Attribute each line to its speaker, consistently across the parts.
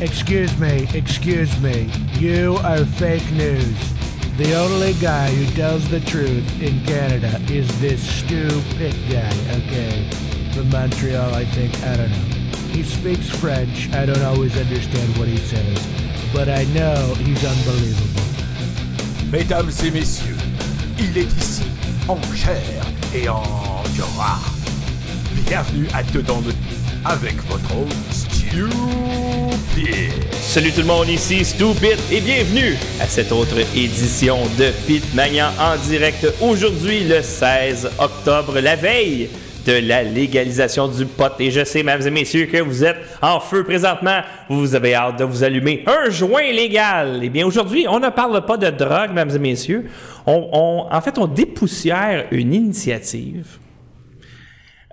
Speaker 1: Excuse me, excuse me. You are fake news. The only guy who tells the truth in Canada is this stupid guy, okay? From Montreal, I think. I don't know. He speaks French. I don't always understand what he says, but I know he's unbelievable.
Speaker 2: Mesdames et messieurs, il est ici, en chair et en gras. Bienvenue à Dedans de avec votre Stupid.
Speaker 3: Salut tout le monde, ici Stupid et bienvenue à cette autre édition de Pit Magnan en direct aujourd'hui le 16 octobre, la veille de la légalisation du pot. Et je sais, mesdames et messieurs, que vous êtes en feu présentement. Vous avez hâte de vous allumer un joint légal. Eh bien, aujourd'hui, on ne parle pas de drogue, mesdames et messieurs. On, on- en fait, on dépoussière une initiative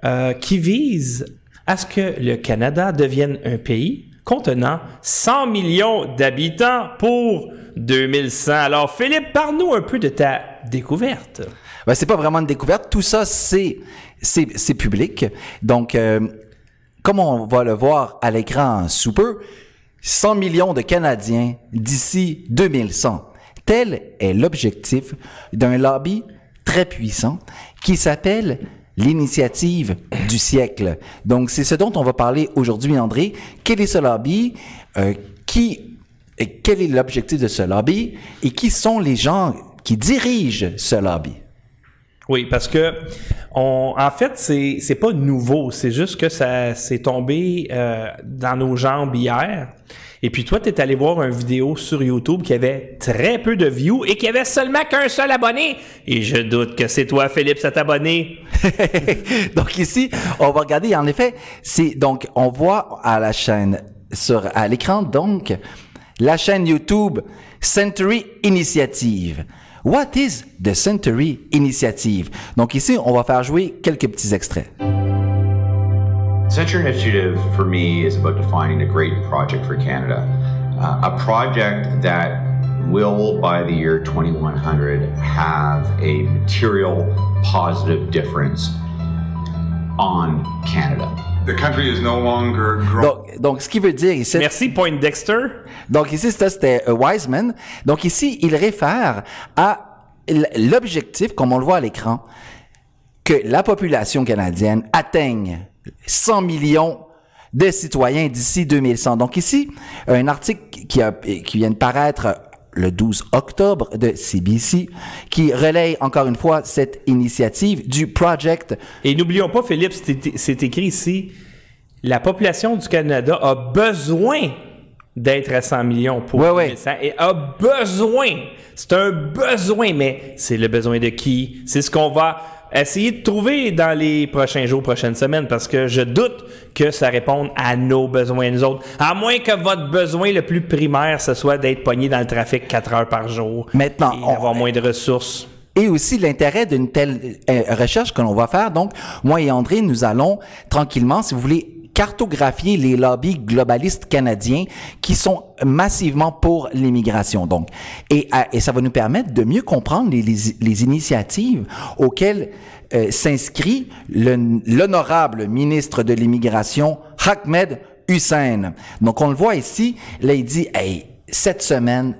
Speaker 3: euh, qui vise à ce que le Canada devienne un pays contenant 100 millions d'habitants pour 2100. Alors, Philippe, parle-nous un peu de ta découverte.
Speaker 4: Ben, c'est pas vraiment une découverte. Tout ça, c'est, c'est, public. Donc, euh, comme on va le voir à l'écran sous peu, 100 millions de Canadiens d'ici 2100. Tel est l'objectif d'un lobby très puissant qui s'appelle l'initiative du siècle. Donc, c'est ce dont on va parler aujourd'hui, André. Quel est ce lobby? Euh, qui, quel est l'objectif de ce lobby? Et qui sont les gens qui dirigent ce lobby?
Speaker 3: Oui, parce que on, en fait, c'est c'est pas nouveau. C'est juste que ça s'est tombé euh, dans nos jambes hier. Et puis toi, tu es allé voir une vidéo sur YouTube qui avait très peu de views et qui avait seulement qu'un seul abonné. Et je doute que c'est toi, Philippe, cet abonné.
Speaker 4: donc ici, on va regarder. En effet, c'est donc on voit à la chaîne sur à l'écran donc la chaîne YouTube Century Initiative. What is the Century Initiative? Donc ici, on va faire jouer quelques petits extraits.
Speaker 5: Century Initiative for me is about defining a great project for Canada. Uh, a project that will, by the year 2100, have a material positive difference on Canada.
Speaker 6: The country is no longer growing.
Speaker 4: Donc, donc ce qui veut dire ici,
Speaker 3: Merci, Point Dexter.
Speaker 4: Donc ici, ça, c'était euh, Wiseman. Donc ici, il réfère à l'objectif, comme on le voit à l'écran, que la population canadienne atteigne 100 millions de citoyens d'ici 2100. Donc ici, un article qui, a, qui vient de paraître le 12 octobre de CBC, qui relaye encore une fois cette initiative du Project
Speaker 3: Et n'oublions pas, Philippe, c'est écrit ici, la population du Canada a besoin d'être à 100 millions pour
Speaker 4: ouais.
Speaker 3: 2100 et a besoin. C'est un besoin, mais c'est le besoin de qui? C'est ce qu'on va essayer de trouver dans les prochains jours, prochaines semaines, parce que je doute que ça réponde à nos besoins, nous autres. À moins que votre besoin le plus primaire, ce soit d'être pogné dans le trafic 4 heures par jour.
Speaker 4: Maintenant,
Speaker 3: et
Speaker 4: on-
Speaker 3: avoir moins de ressources.
Speaker 4: et aussi l'intérêt d'une telle euh, recherche que l'on va faire. Donc, moi et André, nous allons tranquillement, si vous voulez, cartographier les lobbies globalistes canadiens qui sont massivement pour l'immigration. Donc, et, et ça va nous permettre de mieux comprendre les, initiatives auxquelles euh, s'inscrit le- l'honorable ministre de l'immigration, Ahmed Hussein. Donc, on le voit ici, là, il dit, hey, cette semaine,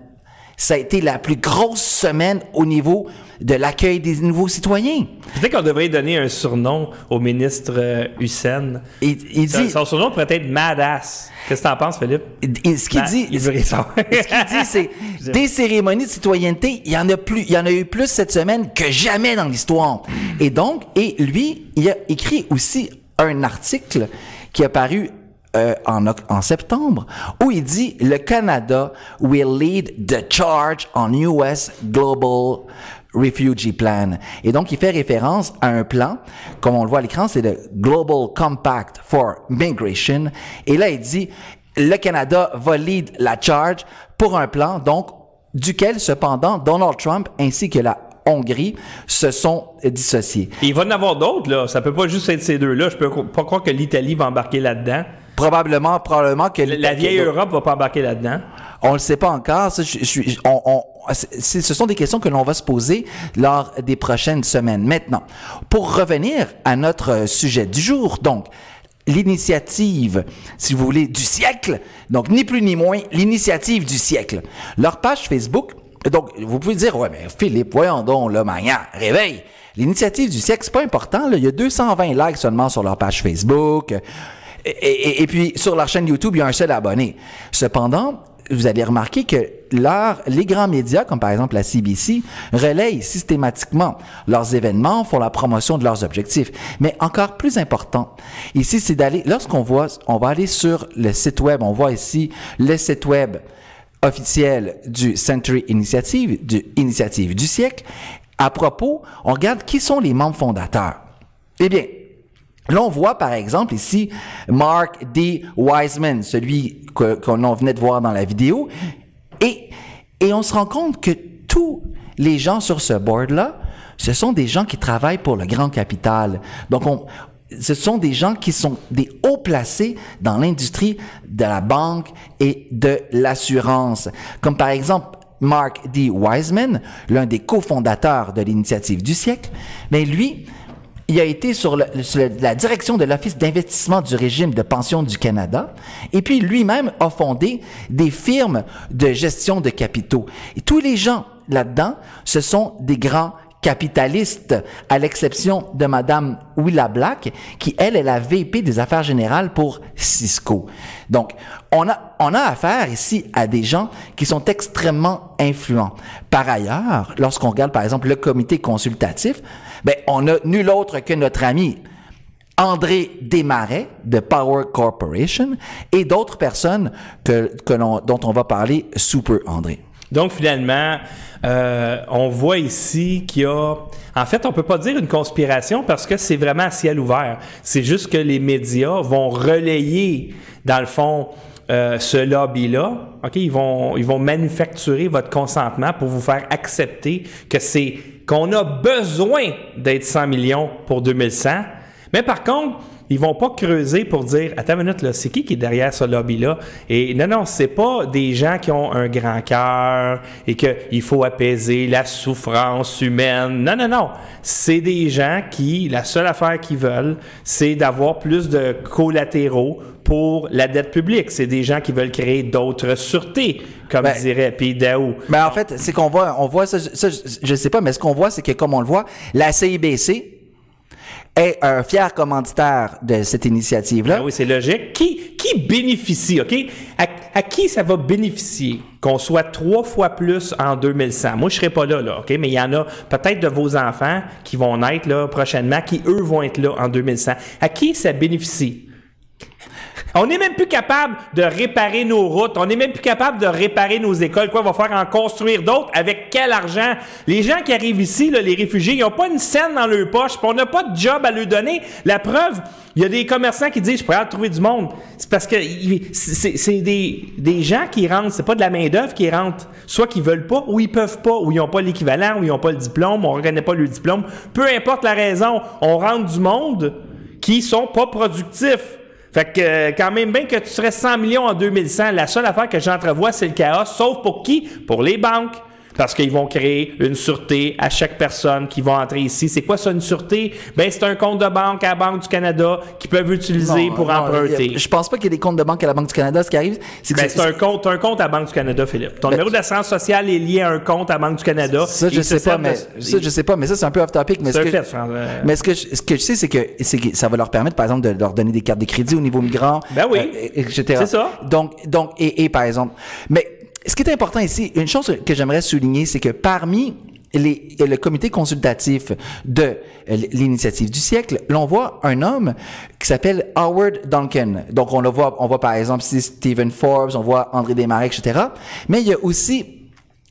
Speaker 4: ça a été la plus grosse semaine au niveau de l'accueil des nouveaux citoyens.
Speaker 3: Peut-être qu'on devrait donner un surnom au ministre euh, Hussein.
Speaker 4: Il, il
Speaker 3: Son,
Speaker 4: dit,
Speaker 3: son surnom pourrait être Madass. Qu'est-ce que t'en penses, Philippe?
Speaker 4: il- ce qu'il
Speaker 3: Ben,
Speaker 4: dit, ce qu'il dit, c'est des cérémonies de citoyenneté, il y en a plus, il y en a eu plus cette semaine que jamais dans l'histoire. Et donc, et lui, il a écrit aussi un article qui a paru euh, en septembre, où il dit le Canada will lead the charge on US global refugee plan. Et donc, il fait référence à un plan, comme on le voit à l'écran, c'est le Global Compact for Migration. Et là, il dit le Canada va lead la charge pour un plan, donc, duquel, cependant, Donald Trump ainsi que la Hongrie se sont dissociés.
Speaker 3: Il va en avoir d'autres, là. Ça peut pas juste être ces deux-là. Je peux pas croire que l'Italie va embarquer là-dedans.
Speaker 4: Probablement, probablement que
Speaker 3: La vieille Europe va pas embarquer là-dedans.
Speaker 4: On le sait pas encore. Ça, je- je on- on- ce sont des questions que l'on va se poser lors des prochaines semaines. Maintenant, pour revenir à notre euh, sujet du jour, donc, l'initiative, si vous voulez, du siècle. Donc, ni plus ni moins, l'initiative du siècle. Leur page Facebook, donc, vous pouvez dire, ouais, mais Philippe, voyons donc, là, Magnan, réveille. L'initiative du siècle, c'est pas important. Il y a 220 likes seulement sur leur page Facebook. Et puis, sur leur chaîne YouTube, il y a un seul abonné. Cependant, vous allez remarquer que leur- les grands médias, comme par exemple la CBC, relayent systématiquement leurs événements, font la promotion de leurs objectifs. Mais encore plus important, ici, c'est d'aller, lorsqu'on voit, on va aller sur le site web, on voit ici le site web officiel du Century Initiative, du Initiative du siècle. À propos, on regarde qui sont les membres fondateurs. Eh bien, Là, on voit par exemple ici Mark D. Wiseman, celui que- qu'on en venait de voir dans la vidéo, et, et on se rend compte que tous les gens sur ce board-là, ce sont des gens qui travaillent pour le grand capital. Donc, on, ce sont des gens qui sont des hauts placés dans l'industrie de la banque et de l'assurance. Comme par exemple Mark D. Wiseman, l'un des cofondateurs de l'initiative du siècle, mais lui, il a été sur, la direction de l'Office d'investissement du régime de pension du Canada. Et puis lui-même a fondé des firmes de gestion de capitaux. Et tous les gens là-dedans, ce sont des grands capitalistes, à l'exception de Madame Willa Black, qui, elle, est la VP des affaires générales pour Cisco. Donc, on a, on a affaire ici à des gens qui sont extrêmement influents. Par ailleurs, lorsqu'on regarde, par exemple, le comité consultatif, ben, on a nul autre que notre ami André Desmarais de Power Corporation et d'autres personnes que, dont on va parler sous peu, André.
Speaker 3: Donc, finalement, euh, on voit ici qu'il y a... En fait, on peut pas dire une conspiration parce que c'est vraiment à ciel ouvert. C'est juste que les médias vont relayer, dans le fond, euh, ce lobby-là. Ils vont, ils vont manufacturer votre consentement pour vous faire accepter que c'est qu'on a besoin d'être 100 millions pour 2100. Mais par contre, ils vont pas creuser pour dire attends une minute là, c'est qui qui est derrière ce lobby là Et non non, c'est pas des gens qui ont un grand cœur et que il faut apaiser la souffrance humaine. Non non non, c'est des gens qui la seule affaire qu'ils veulent, c'est d'avoir plus de collatéraux pour la dette publique. C'est des gens qui veulent créer d'autres sûretés, comme
Speaker 4: Ben,
Speaker 3: dirait Pete Daou.
Speaker 4: Mais en fait, c'est qu'on voit, on voit ça, ça, je- je sais pas, mais ce qu'on voit, c'est que comme on le voit, la CIBC est un fier commanditaire de cette initiative-là.
Speaker 3: Ah oui, c'est logique. Qui, bénéficie, OK? À, à qui ça va bénéficier qu'on soit trois fois plus en 2100? Moi, je serai pas là, là, OK? Mais il y en a peut-être de vos enfants qui vont naître là, prochainement, qui, eux, vont être là en 2100. À qui ça bénéficie? On n'est même plus capable de réparer nos routes. On n'est même plus capable de réparer nos écoles. Quoi, on va faire en construire d'autres? Avec quel argent? Les gens qui arrivent ici, les réfugiés, ils n'ont pas une scène dans leur poche, on n'a pas de job à leur donner. La preuve, il y a des commerçants qui disent, je pourrais trouver du monde. C'est parce que c'est des, des gens qui rentrent, c'est pas de la main-d'œuvre qui rentre. Soit qu'ils veulent pas, ou ils peuvent pas, ou ils n'ont pas l'équivalent, ou ils n'ont pas le diplôme, on reconnaît pas le diplôme. Peu importe la raison, on rentre du monde qui sont pas productifs. Fait que euh, quand même bien que tu serais 100 millions en 2100, la seule affaire que j'entrevois, c'est le chaos, sauf pour qui? Pour les banques. Parce qu'ils vont créer une sûreté à chaque personne qui va entrer ici. C'est quoi ça, une sûreté? Ben, c'est un compte de banque à la Banque du Canada qu'ils peuvent utiliser
Speaker 4: Non,
Speaker 3: pour
Speaker 4: non,
Speaker 3: emprunter.
Speaker 4: a- Je pense pas qu'il y ait des comptes de banque à la Banque du Canada. Ce qui arrive, c'est que
Speaker 3: Ben, c'est un compte, un compte à la Banque du Canada, Philippe. Ton
Speaker 4: Ben,
Speaker 3: numéro d'assurance sociale est lié à un compte à la Banque du Canada.
Speaker 4: Ça, je sais pas,
Speaker 3: de-
Speaker 4: mais ça, je sais pas, mais ça, c'est un peu off topic. Mais ce
Speaker 3: un
Speaker 4: que,
Speaker 3: fait, euh,
Speaker 4: mais ce que, je, ce que je sais, c'est que, que ça va leur permettre, par exemple, de leur donner des cartes de crédit au niveau migrant.
Speaker 3: Ben oui.
Speaker 4: euh, etc.
Speaker 3: C'est ça.
Speaker 4: Donc, donc, et, et par exemple, mais ce qui est important ici, une chose que j'aimerais souligner, c'est que parmi le comité consultatif de l'initiative du siècle, l'on voit un homme qui s'appelle Howard Duncan. Donc, on le voit, on voit par exemple Stephen Forbes, on voit André Desmarais, etc. Mais il y a aussi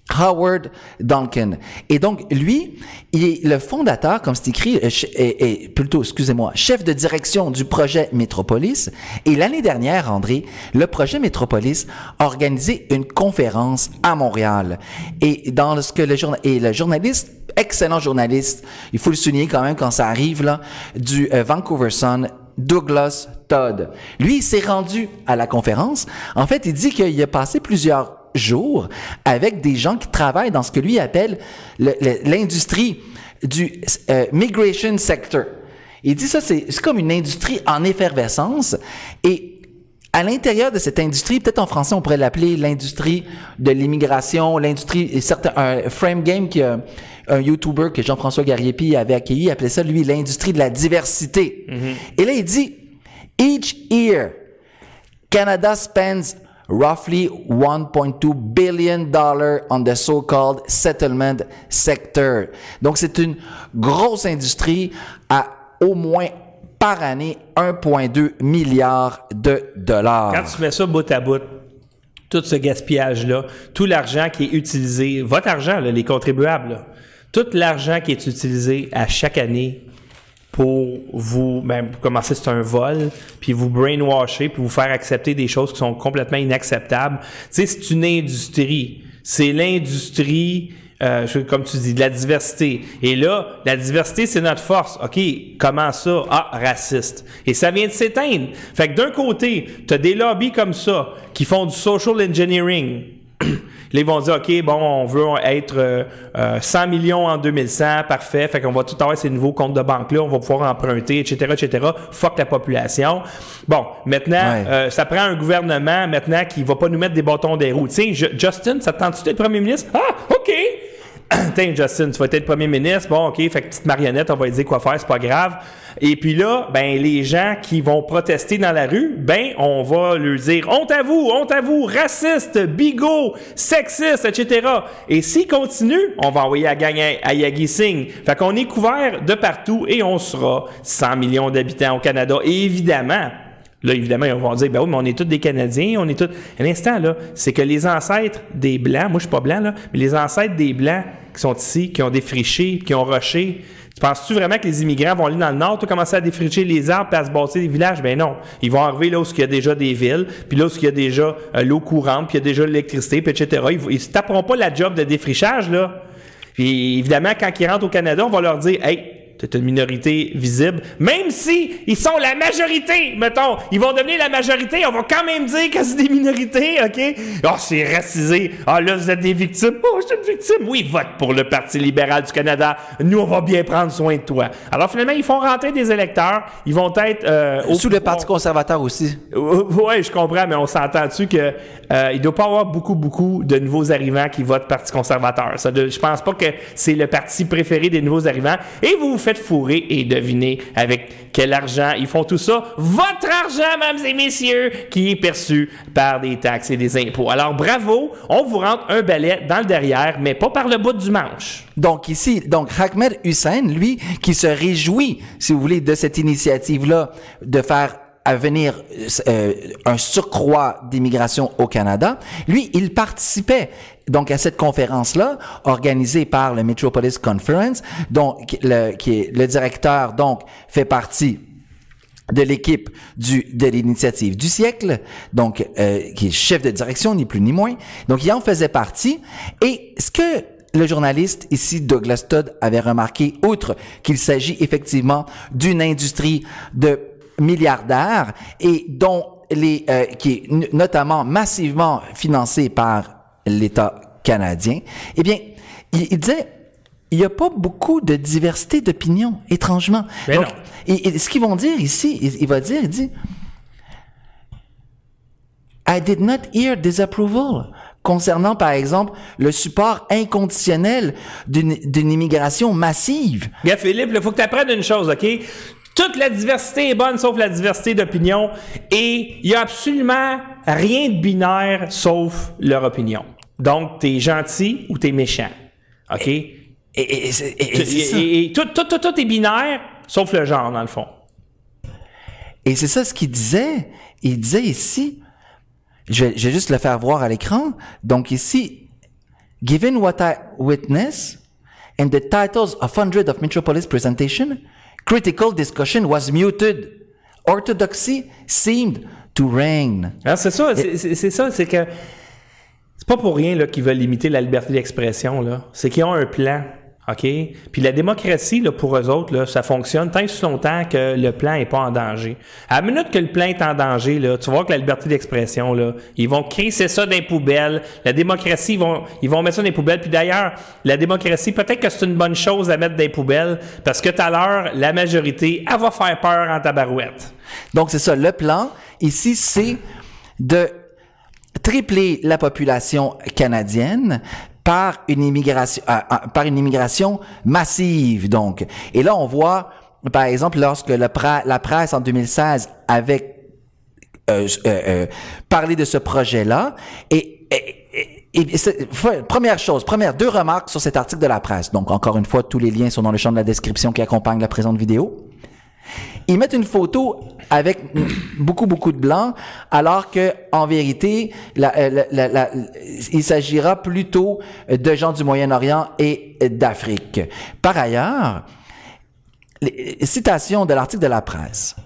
Speaker 4: Howard Duncan. Et donc, lui, il est le fondateur, comme c'est écrit, euh, ch- et, et plutôt, excusez-moi, chef de direction du projet Métropolis. Et l'année dernière, André, le projet Métropolis a organisé une conférence à Montréal. Et dans ce que le journal, et le journaliste, excellent journaliste, il faut le souligner quand même quand ça arrive, là, du euh, Vancouver Sun, Douglas Todd. Lui, il s'est rendu à la conférence. En fait, il dit qu'il a passé plusieurs jours avec des gens qui travaillent dans ce que lui appelle le- le- l'industrie du euh, migration sector. Il dit ça, c'est comme une industrie en effervescence. Et à l'intérieur de cette industrie, peut-être en français, on pourrait l'appeler l'industrie de l'immigration, l'industrie, un frame game qui a un YouTuber que Jean-François Gariepi avait accueilli, il appelait ça, lui, l'industrie de la diversité. Et là, il dit, each year, Canada spends roughly 1.2 billion dollars on the so-called settlement sector. Donc c'est une grosse industrie à au moins par année 1.2 milliards de dollars.
Speaker 3: Quand tu mets ça bout à bout, tout ce gaspillage-là, tout l'argent qui est utilisé, votre argent, les contribuables, tout l'argent qui est utilisé à chaque année pour vous, ben, pour commencer, c'est un vol, puis vous brainwasher, puis vous faire accepter des choses qui sont complètement inacceptables. Tu sais, c'est une industrie. C'est l'industrie, euh, comme tu dis, de la diversité. Et là, la diversité, c'est notre force. OK, comment ça? Ah, raciste. Et ça vient de s'éteindre. Fait que d'un côté, tu as des lobbies comme ça qui font du social engineering. Là, ils vont dire, OK, bon, on veut être euh, euh, 100 millions en 2100, parfait. Fait qu'on va tout avoir ces nouveaux comptes de banque-là, on va pouvoir emprunter, etc., etc. Fuck la population. Bon, maintenant,
Speaker 4: Ouais.
Speaker 3: euh, ça prend un gouvernement, maintenant, qui va pas nous mettre des bâtons des roues. Tu sais, Je- Justin, ça te tente-tu d'être premier ministre? Ah, OK! Tiens, Justin, tu vas être premier ministre. Bon, OK, fait que petite marionnette, on va lui dire quoi faire, c'est pas grave. Et puis là, ben, les gens qui vont protester dans la rue, ben, on va leur dire honte à vous, honte à vous, raciste, bigot, sexiste, etc. Et s'ils continuent, on va envoyer à, à Yagi Singh. Fait qu'on est couvert de partout et on sera 100 millions d'habitants au Canada. Et évidemment, Là, évidemment, ils vont dire, ben oui, mais on est tous des Canadiens, on est tous. À l'instant, là, c'est que les ancêtres des Blancs, moi, je suis pas blanc, là, mais les ancêtres des Blancs qui sont ici, qui ont défriché, qui ont rushé, tu penses-tu vraiment que les immigrants vont aller dans le nord, tout commencer à défricher les arbres et à se bâtir des villages? Ben non. Ils vont arriver là où il y a déjà des villes, puis là où il y a déjà euh, l'eau courante, puis il y a déjà l'électricité, puis etc. Ils, ils se taperont pas la job de défrichage, là. Puis évidemment, quand ils rentrent au Canada, on va leur dire, hey, c'est une minorité visible, même si ils sont la majorité, mettons, ils vont devenir la majorité, on va quand même dire que c'est des minorités, ok? Oh, c'est racisé. Ah, là, vous êtes des victimes. Oh, je suis une victime. Oui, vote pour le Parti libéral du Canada. Nous, on va bien prendre soin de toi. Alors, finalement, ils font rentrer des électeurs. Ils vont être euh, au
Speaker 4: Sous le. Parti conservateur aussi.
Speaker 3: Oui, je comprends, mais on s'entend-tu que euh, il doit pas avoir beaucoup, beaucoup de nouveaux arrivants qui votent Parti conservateur. Ça, de- je pense pas que c'est le parti préféré des nouveaux arrivants. Et vous faites fourrer et devinez avec quel argent ils font tout ça. Votre argent, mesdames et messieurs, qui est perçu par des taxes et des impôts. Alors bravo, on vous rentre un balai dans le derrière, mais pas par le bout du manche.
Speaker 4: Donc ici, donc Ahmed Hussein, lui, qui se réjouit, si vous voulez, de cette initiative-là de faire à venir euh, un surcroît d'immigration au Canada, lui, il participait donc à cette conférence-là organisée par le Metropolis Conference, dont le, qui est le directeur donc fait partie de l'équipe du de l'initiative du siècle, donc euh, qui est chef de direction ni plus ni moins. Donc il en faisait partie. Et ce que le journaliste ici Douglas Todd avait remarqué, outre qu'il s'agit effectivement d'une industrie de milliardaires et dont les euh, qui est notamment massivement financée par l'État canadien, eh bien, il, il disait il n'y a pas beaucoup de diversité d'opinion, étrangement.
Speaker 3: Mais
Speaker 4: Donc,
Speaker 3: non.
Speaker 4: et, et ce qu'ils vont dire ici, il, il va dire, il dit, I did not hear disapproval concernant, par exemple, le support inconditionnel d'une d'une immigration massive.
Speaker 3: Gars, Philippe, il faut que tu apprennes une chose, OK? Toute la diversité est bonne sauf la diversité d'opinion et il y a absolument rien de binaire sauf leur opinion. Donc, t'es gentil ou t'es méchant. OK? Et, tout, tout, tout, tout est binaire sauf le genre, dans le fond.
Speaker 4: Et c'est ça ce qu'il disait. Il disait ici, je vais, je vais juste le faire voir à l'écran. Donc ici, given what I witnessed and the titles of hundreds of Metropolis presentation, critical discussion was muted. Orthodoxy seemed to reign.
Speaker 3: Alors, c'est ça, c'est- ça, c'est que c'est pas pour rien là, qu'ils veulent limiter la liberté d'expression. là. C'est qu'ils ont un plan. OK? Puis la démocratie, là, pour eux autres, là, ça fonctionne tant si longtemps que le plan est pas en danger. À la minute que le plan est en danger, là, tu vois que la liberté d'expression, là, ils vont crisser ça dans les poubelles. La démocratie, ils vont, ils vont mettre ça dans les poubelles. Puis d'ailleurs, la démocratie, peut-être que c'est une bonne chose à mettre dans les poubelles parce que tout à l'heure, la majorité, elle va faire peur en tabarouette.
Speaker 4: Donc, c'est ça. Le plan, ici, c'est de tripler la population canadienne par une immigration, euh, euh, par une immigration massive, donc. Et là, on voit, par exemple, lorsque la presse en 2016 avait euh, euh, euh, parlé de ce projet-là, et, première chose, première, deux remarques sur cet article de la presse. Donc, encore une fois, tous les liens sont dans le champ de la description qui accompagne la présente vidéo. Ils mettent une photo avec beaucoup, beaucoup de blanc, alors que en vérité, euh, il s'agira plutôt de gens du Moyen-Orient et d'Afrique. Par ailleurs, les- citation de l'article de la presse.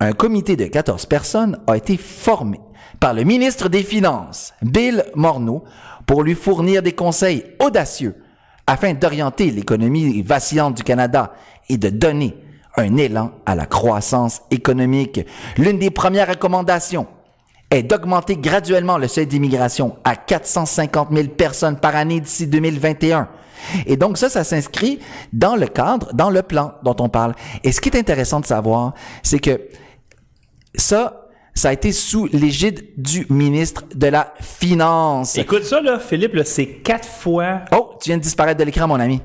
Speaker 4: Un comité de 14 personnes a été formé par le ministre des Finances, Bill Morneau, pour lui fournir des conseils audacieux afin d'orienter l'économie vacillante du Canada et de donner un élan à la croissance économique. L'une des premières recommandations est d'augmenter graduellement le seuil d'immigration à 450 000 personnes par année d'ici 2021. Et donc ça, ça s'inscrit dans le cadre, dans le plan dont on parle. Et ce qui est intéressant de savoir, c'est que ça, ça a été sous l'égide du ministre de la Finance.
Speaker 3: Écoute ça, là, Philippe, là, c'est quatre fois.
Speaker 4: Oh, tu viens de disparaître de l'écran, mon ami.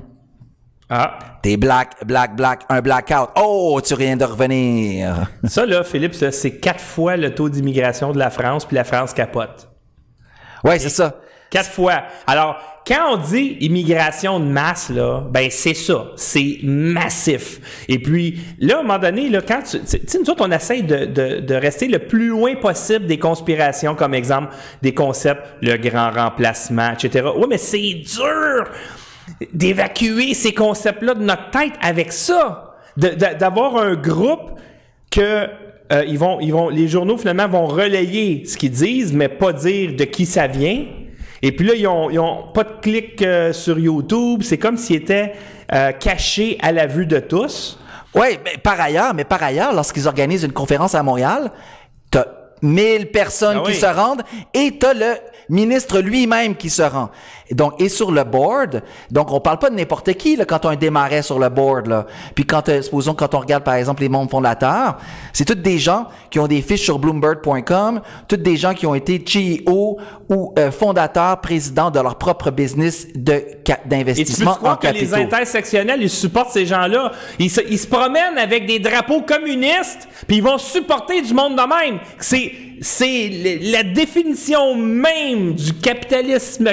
Speaker 3: Ah.
Speaker 4: T'es black, black, black, un blackout. Oh, tu viens de revenir.
Speaker 3: Ça, là, Philippe, c'est quatre fois le taux d'immigration de la France, puis la France capote.
Speaker 4: Ouais, c'est ça.
Speaker 3: Quatre fois. Alors, quand on dit immigration de masse, là, ben c'est ça. C'est massif. Et puis, là, à un moment donné, là, quand tu. Tu sais, nous autres, on essaye de, de, de rester le plus loin possible des conspirations, comme exemple des concepts, le grand remplacement, etc. Oui, mais c'est dur d'évacuer ces concepts-là de notre tête avec ça. D'avoir un groupe que euh, ils vont, ils vont, les journaux finalement vont relayer ce qu'ils disent, mais pas dire de qui ça vient. Et puis là, ils ont, ils ont pas de clic euh, sur YouTube. C'est comme s'ils étaient euh, cachés à la vue de tous.
Speaker 4: Oui, mais par ailleurs, mais par ailleurs, lorsqu'ils organisent une conférence à Montréal, t'as 1000 personnes
Speaker 3: Ah
Speaker 4: qui se rendent et t'as le ministre lui-même qui se rend. Et donc, et sur le board, donc on parle pas de n'importe qui là, quand on démarrait sur le board. Là. Puis quand, euh, supposons, quand on regarde par exemple les membres fondateurs, c'est tous des gens qui ont des fiches sur Bloomberg.com, tous des gens qui ont été CEO ou euh, fondateurs, présidents de leur propre business de d'investissement en
Speaker 3: que les intersectionnels, ils supportent ces gens-là? Ils se, ils se promènent avec des drapeaux communistes, puis ils vont supporter du monde de même. C'est, c'est la définition même du capitalisme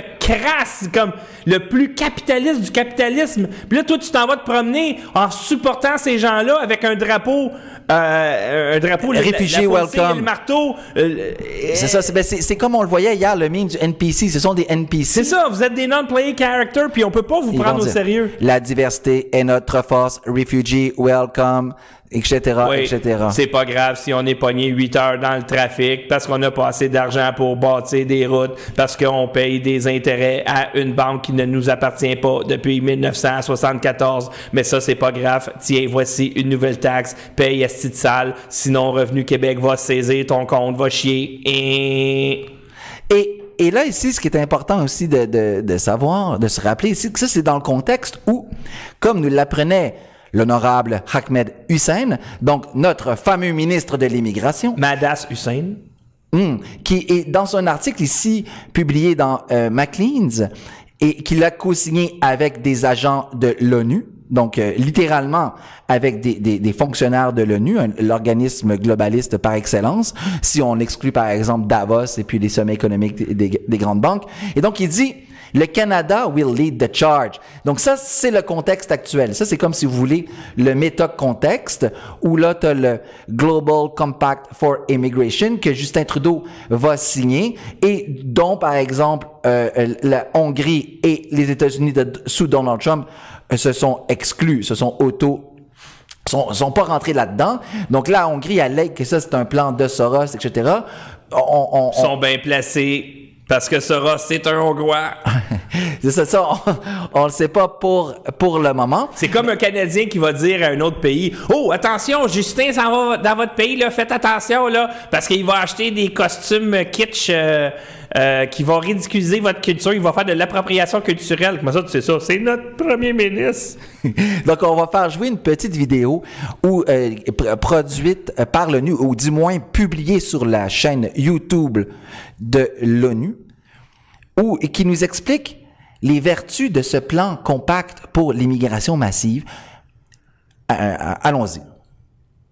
Speaker 3: crasse, comme le plus capitaliste du capitalisme. Puis là, toi, tu t'en vas te promener en supportant ces gens-là avec un drapeau, euh, un drapeau,
Speaker 4: Réfugié welcome.
Speaker 3: et le marteau. euh,
Speaker 4: C'est ça, c'est ben, c'est- comme on le voyait hier, le meme du NPC. Ce sont des NPC.
Speaker 3: c'est ça, vous êtes des non-play characters, puis on peut pas vous prendre au
Speaker 4: dire,
Speaker 3: sérieux.
Speaker 4: La diversité est notre force. Refugee, welcome, etc.,
Speaker 3: Oui,
Speaker 4: etc.
Speaker 3: C'est pas grave si on est pogné 8 heures dans le trafic parce qu'on n'a pas assez d'argent pour bâtir des routes, parce qu'on paye des intérêts à une banque qui ne nous appartient pas depuis 1974. Mais ça, c'est pas grave. Tiens, voici une nouvelle taxe. Paye à ce titre sale. Sinon, Revenu Québec va saisir ton compte, va chier. Et...
Speaker 4: Et, et là, ici, ce qui est important aussi de, de, de savoir, de se rappeler ici, que ça, c'est dans le contexte où, comme nous l'apprenait l'honorable Ahmed Hussein, donc notre fameux ministre de l'immigration,
Speaker 3: Madas Hussein.
Speaker 4: Hmm. qui est dans un article ici publié dans euh, Maclean's et qu'il a co-signé avec des agents de l'ONU, donc euh, littéralement avec des, des, des fonctionnaires de l'ONU, l'organisme globaliste par excellence, si on exclut par exemple Davos et puis les sommets économiques des, des- des grandes banques. Et donc il dit le Canada will lead the charge. Donc ça, c'est le contexte actuel. Ça, c'est comme si vous voulez le méta-contexte où là, tu le Global Compact for Immigration que Justin Trudeau va signer et dont, par exemple, euh, euh, la Hongrie et les États-Unis sous Donald Trump euh, se sont exclus, se sont auto sont, sont pas rentrés là-dedans. Donc la Hongrie allègue que ça, c'est un plan de Soros, etc. On, on- on-
Speaker 3: sont bien placés parce que Soros, c'est un Hongrois.
Speaker 4: C'est ça, ça on ne le sait pas pour, pour le moment.
Speaker 3: C'est comme un Canadien qui va dire à un autre pays Oh, attention, Justin s'en va dans votre pays, là, faites attention, là, parce qu'il va acheter des costumes kitsch euh, euh, qui vont ridiculiser votre culture, il va faire de l'appropriation culturelle. Comment ça, tu sais ça? C'est notre premier ministre.
Speaker 4: Donc, on va faire jouer une petite vidéo où, euh, pr- produite par l'ONU, ou du moins publiée sur la chaîne YouTube de l'ONU, où, qui nous explique les vertus de ce plan compact pour l'immigration massive. Euh, euh, Allons-y.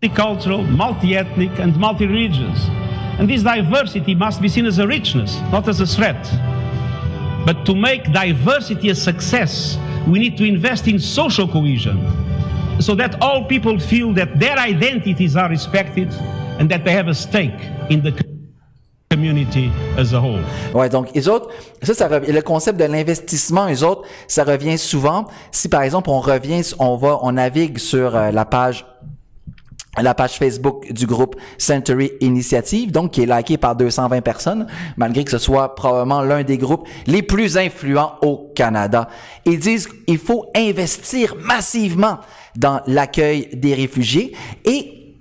Speaker 7: multicultural, multi-ethnic, and multi-religions. And this diversity must be seen as a richness, not as a threat. But to make diversity a success, we need to invest in social cohesion so that all people feel that their identities are respected and that they have a stake in the community as a whole.
Speaker 4: Ouais, donc les autres, ça, ça revient- le concept de l'investissement, les autres, ça revient souvent. Si par exemple on revient, on va, on navigue sur euh, la page la page Facebook du groupe Century Initiative, donc qui est likée par 220 personnes, malgré que ce soit probablement l'un des groupes les plus influents au Canada. Ils disent qu'il faut investir massivement dans l'accueil des réfugiés et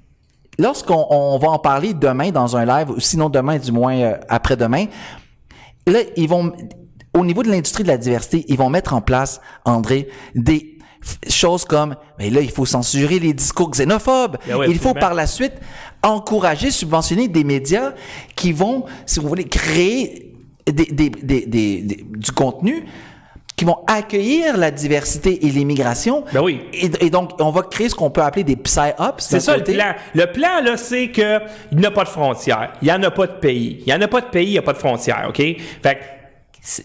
Speaker 4: lorsqu'on on va en parler demain dans un live, ou sinon demain du moins euh, après-demain, là, ils vont, au niveau de l'industrie de la diversité, ils vont mettre en place, André, des choses comme, mais là, il faut censurer les discours xénophobes.
Speaker 3: Oui,
Speaker 4: il faut par la suite encourager, subventionner des médias qui vont, si vous voulez, créer des, du contenu qui vont accueillir la diversité et l'immigration.
Speaker 3: Ben oui.
Speaker 4: Et, et donc, on va créer ce qu'on peut appeler des psy-ops.
Speaker 3: C'est ça le plan. Le plan, là, c'est que il n'y a pas de frontières. Il n'y en a pas de pays. Il n'y en a pas de pays, il n'y a pas de frontières, OK? Fait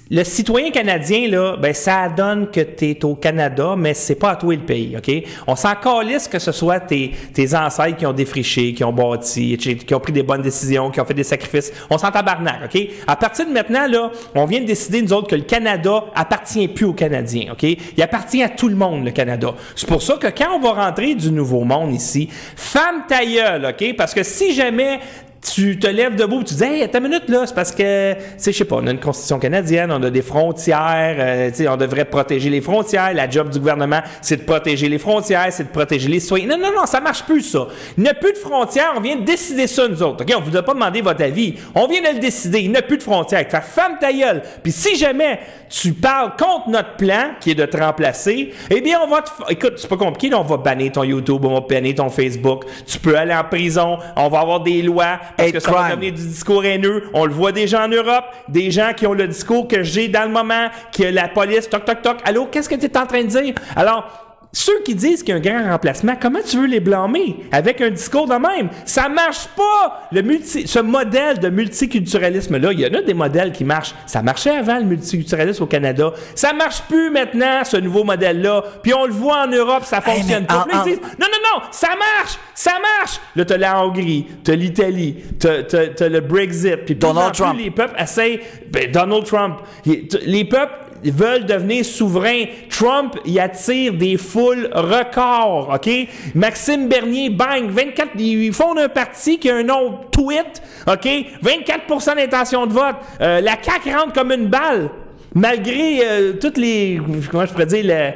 Speaker 3: le citoyen canadien, là, ben, ça donne que tu es au Canada, mais c'est pas à toi le pays, OK? On s'en calisse que ce soit tes, tes ancêtres qui ont défriché, qui ont bâti, qui ont pris des bonnes décisions, qui ont fait des sacrifices. On s'en tabarnak, OK? À partir de maintenant, là, on vient de décider, nous autres, que le Canada appartient plus aux Canadiens, OK? Il appartient à tout le monde, le Canada. C'est pour ça que quand on va rentrer du nouveau monde ici, femme ta gueule, OK? Parce que si jamais tu te lèves debout tu dis Hey, attends une minute là, c'est parce que, tu sais, je sais pas, on a une constitution canadienne, on a des frontières, euh, tu sais, on devrait protéger les frontières. La job du gouvernement, c'est de protéger les frontières, c'est de protéger les citoyens. Non, non, non, ça marche plus ça. Il n'y a plus de frontières, on vient de décider ça nous autres. OK? On vous a pas demandé votre avis. On vient de le décider, il n'y a plus de frontières. Fait femme ta gueule. Puis si jamais tu parles contre notre plan, qui est de te remplacer, eh bien, on va te. Écoute, c'est pas compliqué, là, on va bannir ton YouTube, on va bannir ton Facebook. Tu peux aller en prison, on va avoir des lois parce
Speaker 4: Hate
Speaker 3: que ça va devenir du discours haineux. On le voit déjà en Europe, des gens qui ont le discours que j'ai dans le moment, que la police, toc, toc, toc. Allô, qu'est-ce que tu es en train de dire? Alors, ceux qui disent qu'il y a un grand remplacement, comment tu veux les blâmer avec un discours de même? Ça marche pas! Le multi, ce modèle de multiculturalisme-là, il y en a des modèles qui marchent. Ça marchait avant le multiculturalisme au Canada. Ça marche plus maintenant, ce nouveau modèle-là. Puis on le voit en Europe, ça fonctionne pas.
Speaker 4: en- en-
Speaker 3: disent, non, non, non, ça marche! Ça marche! Là, t'as la Hongrie, t'as l'Italie, t'as, t'as- t'as le Brexit. Puis plus
Speaker 4: Donald
Speaker 3: plus,
Speaker 4: Trump.
Speaker 3: les peuples essayent. Ben, Donald Trump. Les peuples veulent devenir souverains. Trump, il attire des foules records, OK? Maxime Bernier, bang, 24, ils fondent un parti qui a un nom tweet, OK? 24% d'intention de vote. Euh, la CAQ rentre comme une balle, malgré euh, toutes les... Comment je pourrais dire... le-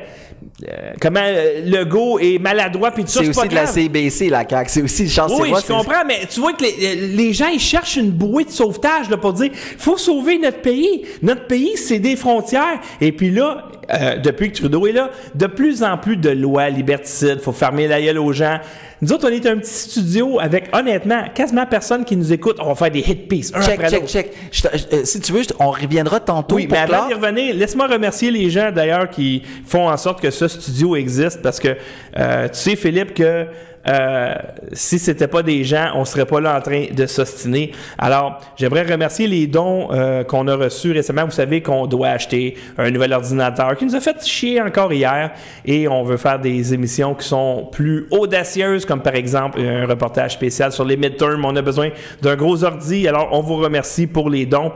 Speaker 3: euh, comment euh, Legault est maladroit puis tout ça,
Speaker 4: C'est
Speaker 3: pas
Speaker 4: aussi de la. CBC, la CAQ. C'est aussi Charles
Speaker 3: Oui, je comprends, mais tu vois que les, les gens, ils cherchent une bouée de sauvetage là, pour dire faut sauver notre pays. Notre pays, c'est des frontières. Et puis là, euh, depuis que Trudeau est là, de plus en plus de lois liberticides, faut fermer la gueule aux gens. Nous autres, on est un petit studio avec, honnêtement, quasiment personne qui nous écoute. On va faire des hit pieces, un
Speaker 4: Check,
Speaker 3: après
Speaker 4: check, check. Je te- je- euh, si tu veux, je on reviendra tantôt
Speaker 3: Oui,
Speaker 4: pour
Speaker 3: mais avant d'y revenir, laisse-moi remercier les gens d'ailleurs qui font en sorte que ce studio existe parce que euh, tu sais, Philippe, que euh, si c'était pas des gens, on serait pas là en train de s'ostiner. Alors, j'aimerais remercier les dons euh, qu'on a reçus récemment. Vous savez qu'on doit acheter un nouvel ordinateur qui nous a fait chier encore hier et on veut faire des émissions qui sont plus audacieuses, comme par exemple un reportage spécial sur les midterms. On a besoin d'un gros ordi. Alors, on vous remercie pour les dons.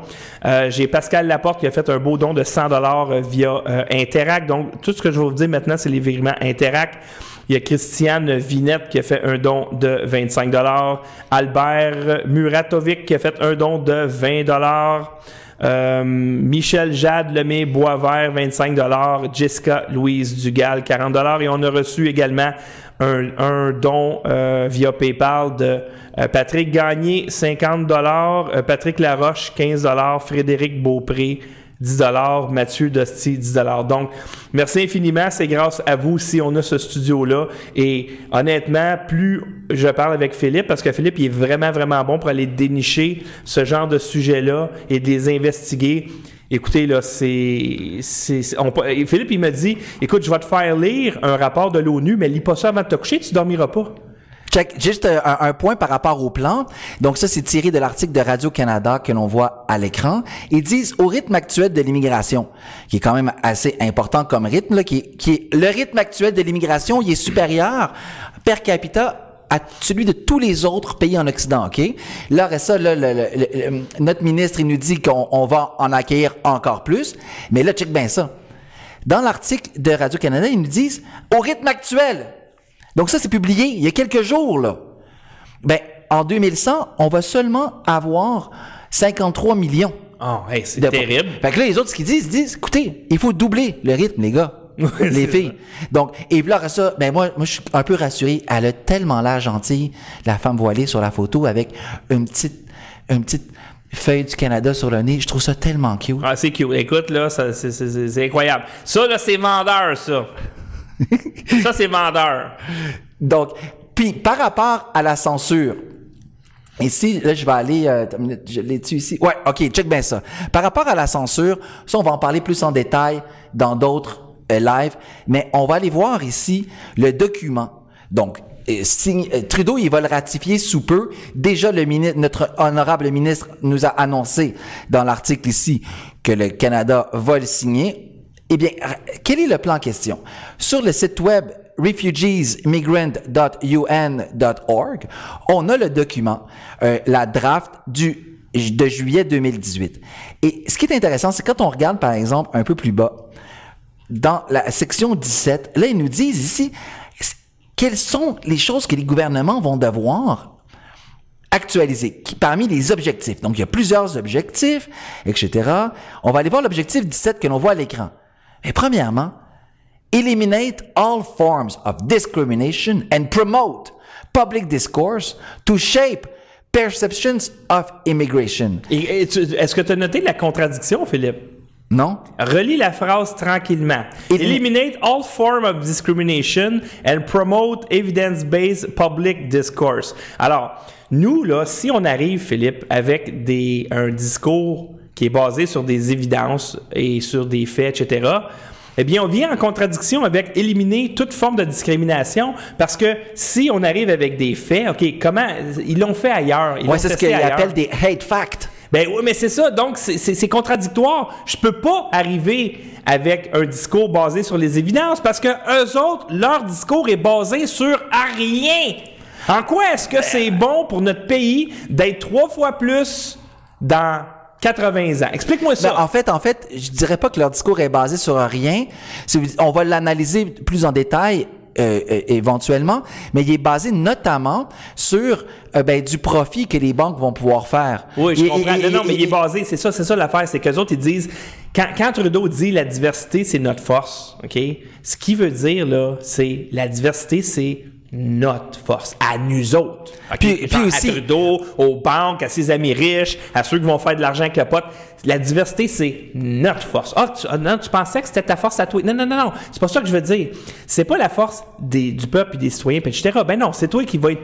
Speaker 3: Euh, J'ai Pascal Laporte qui a fait un beau don de 100 dollars via euh, Interac. Donc, tout ce que je vais vous dire maintenant, c'est les virements Interac. Il y a Christiane Vinette qui a fait un don de 25 Albert Muratovic qui a fait un don de 20 euh, Michel Jade Lemay Boisvert, 25 Jessica Louise Dugal, 40 Et on a reçu également un, don euh, via PayPal de euh, Patrick Gagné, 50 euh, Patrick Laroche, 15 Frédéric Beaupré, 10 Mathieu Dosti, 10 Donc, merci infiniment. C'est grâce à vous si on a ce studio-là. Et honnêtement, plus je parle avec Philippe, parce que Philippe, il est vraiment, vraiment bon pour aller dénicher ce genre de sujets-là et de les investiguer. Écoutez, là, c'est. Philippe, il m'a dit écoute, je vais te faire lire un rapport de l'ONU, mais lis pas ça avant de te coucher, tu dormiras pas.
Speaker 4: Check. Juste euh, un, point par rapport au plan. Donc ça, c'est tiré de l'article de Radio-Canada que l'on voit à l'écran. Ils disent au rythme actuel de l'immigration, qui est quand même assez important comme rythme, là, qui, qui est le rythme actuel de l'immigration, il est supérieur per capita à celui de tous les autres pays en Occident, OK? Là, ça, là, notre ministre, il nous dit qu'on va en accueillir encore plus. Mais là, check bien ça. Dans l'article de Radio-Canada, ils nous disent, au rythme actuel, donc ça, c'est publié il y a quelques jours, là. Ben, en 2100, on va seulement avoir 53 millions.
Speaker 3: Oh, c'est terrible.
Speaker 4: Fait que là, les autres, ce qu'ils disent, ils disent, écoutez, il faut doubler le rythme, les gars. les filles. Donc, et là, ça, ben moi, moi, je suis un peu rassuré. Elle a tellement l'air gentille, la femme voilée sur la photo, avec une petite, une petite feuille du Canada sur le nez. Je trouve ça tellement cute.
Speaker 3: Ah, c'est cute. Écoute, là, c'est incroyable. Ça, là, c'est vendeur, ça. Ça, c'est vendeur.
Speaker 4: Donc, puis par rapport à la censure, Ici, là, je vais aller. Euh, je l'ai-tu ici? Ouais, ok, check bien ça. Par rapport à la censure, ça, on va en parler plus en détail dans d'autres euh, lives, mais on va aller voir ici le document. Donc, euh, Trudeau, il va le ratifier sous peu. Déjà, le ministre, notre honorable ministre nous a annoncé dans l'article ici que le Canada va le signer. Eh bien, quel est le plan en question? Sur le site web refugeesmigrant.un.org, on a le document, euh, la draft du, de juillet 2018. Et ce qui est intéressant, c'est quand on regarde, par exemple, un peu plus bas, dans la section 17, là, ils nous disent ici quelles sont les choses que les gouvernements vont devoir actualiser parmi les objectifs. Donc, il y a plusieurs objectifs, etc. On va aller voir l'objectif 17 que l'on voit à l'écran. Et premièrement, eliminate all forms of discrimination and promote public discourse to shape perceptions of immigration.
Speaker 3: Est-ce que tu as noté la contradiction, Philippe?
Speaker 4: Non.
Speaker 3: Relis la phrase tranquillement. Eliminate all forms of discrimination and promote evidence-based public discourse. Alors, nous, là, si on arrive, Philippe, avec des, un discours qui est basé sur des évidences et sur des faits, etc., eh bien, on vient en contradiction avec éliminer toute forme de discrimination parce que si on arrive avec des faits, OK, comment. Ils l'ont fait ailleurs.
Speaker 4: Oui, c'est ce qu'ils appellent des hate facts.
Speaker 3: Ben oui, mais c'est ça. Donc, c'est contradictoire. Je peux pas arriver avec un discours basé sur les évidences parce que eux autres, leur discours est basé sur rien. En quoi est-ce que c'est bon pour notre pays d'être trois fois plus dans 80 ans. Explique-moi ça.
Speaker 4: Ben, en fait, en fait, je dirais pas que leur discours est basé sur rien. On va l'analyser plus en détail euh, euh, éventuellement, mais il est basé notamment sur euh, ben, du profit que les banques vont pouvoir faire.
Speaker 3: Oui, je comprends. non, non, mais il est basé, c'est ça, c'est ça l'affaire, c'est qu'eux autres, ils disent, quand, quand Trudeau dit la diversité, c'est notre force, OK? Ce qu'il veut dire, là, c'est la diversité, c'est notre force, à nous autres. Puis, aussi, à Trudeau, aux banques, à ses amis riches, à ceux qui vont faire de l'argent avec le pote. La diversité, c'est notre force. Ah, tu, ah, non, tu pensais que c'était ta force à toi. Non, non, non, non. C'est pas ça que je veux dire. C'est pas la force des, du peuple et des citoyens, etc. Ben non, c'est toi qui vas être